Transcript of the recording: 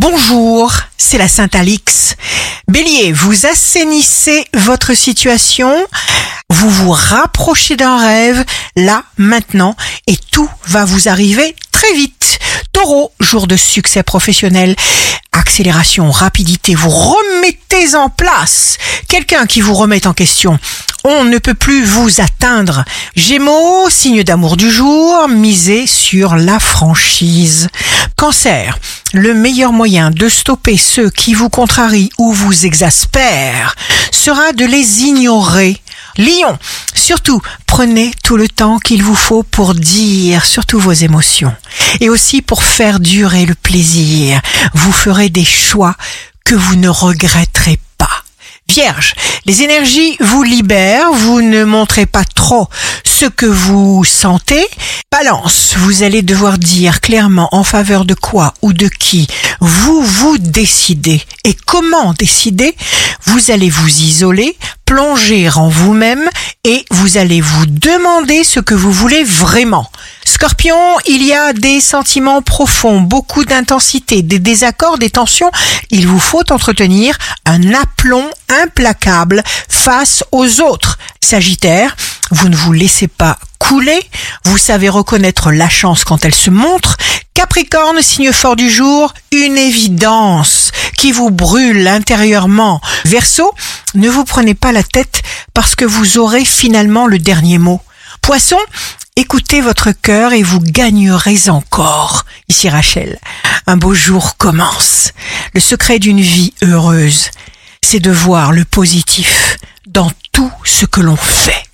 Bonjour, c'est la Sainte Alix. Bélier, vous assainissez votre situation, vous vous rapprochez d'un rêve, là, maintenant, et tout va vous arriver très vite. Taureau, jour de succès professionnel, accélération, rapidité, vous remettez en place quelqu'un qui vous remet en question. On ne peut plus vous atteindre. Gémeaux, signe d'amour du jour, misez sur la franchise. Cancer, le meilleur moyen de stopper ceux qui vous contrarient ou vous exaspèrent sera de les ignorer. Lion, surtout, prenez tout le temps qu'il vous faut pour dire surtout vos émotions et aussi pour faire durer le plaisir. Vous ferez des choix que vous ne regretterez. Vierge, les énergies vous libèrent, vous ne montrez pas trop ce que vous sentez. Balance, vous allez devoir dire clairement en faveur de quoi ou de qui vous vous décidez. Et comment décider? Vous allez vous isoler, plonger en vous-même et vous allez vous demander ce que vous voulez vraiment. Scorpion, il y a des sentiments profonds, beaucoup d'intensité, des désaccords, des tensions. Il vous faut entretenir un aplomb implacable face aux autres. Sagittaire, vous ne vous laissez pas couler, vous savez reconnaître la chance quand elle se montre. Capricorne, signe fort du jour, une évidence qui vous brûle intérieurement. Verseau, ne vous prenez pas la tête parce que vous aurez finalement le dernier mot. Poisson, écoutez votre cœur et vous gagnerez encore. Ici Rachel, un beau jour commence. Le secret d'une vie heureuse, c'est de voir le positif dans tout ce que l'on fait.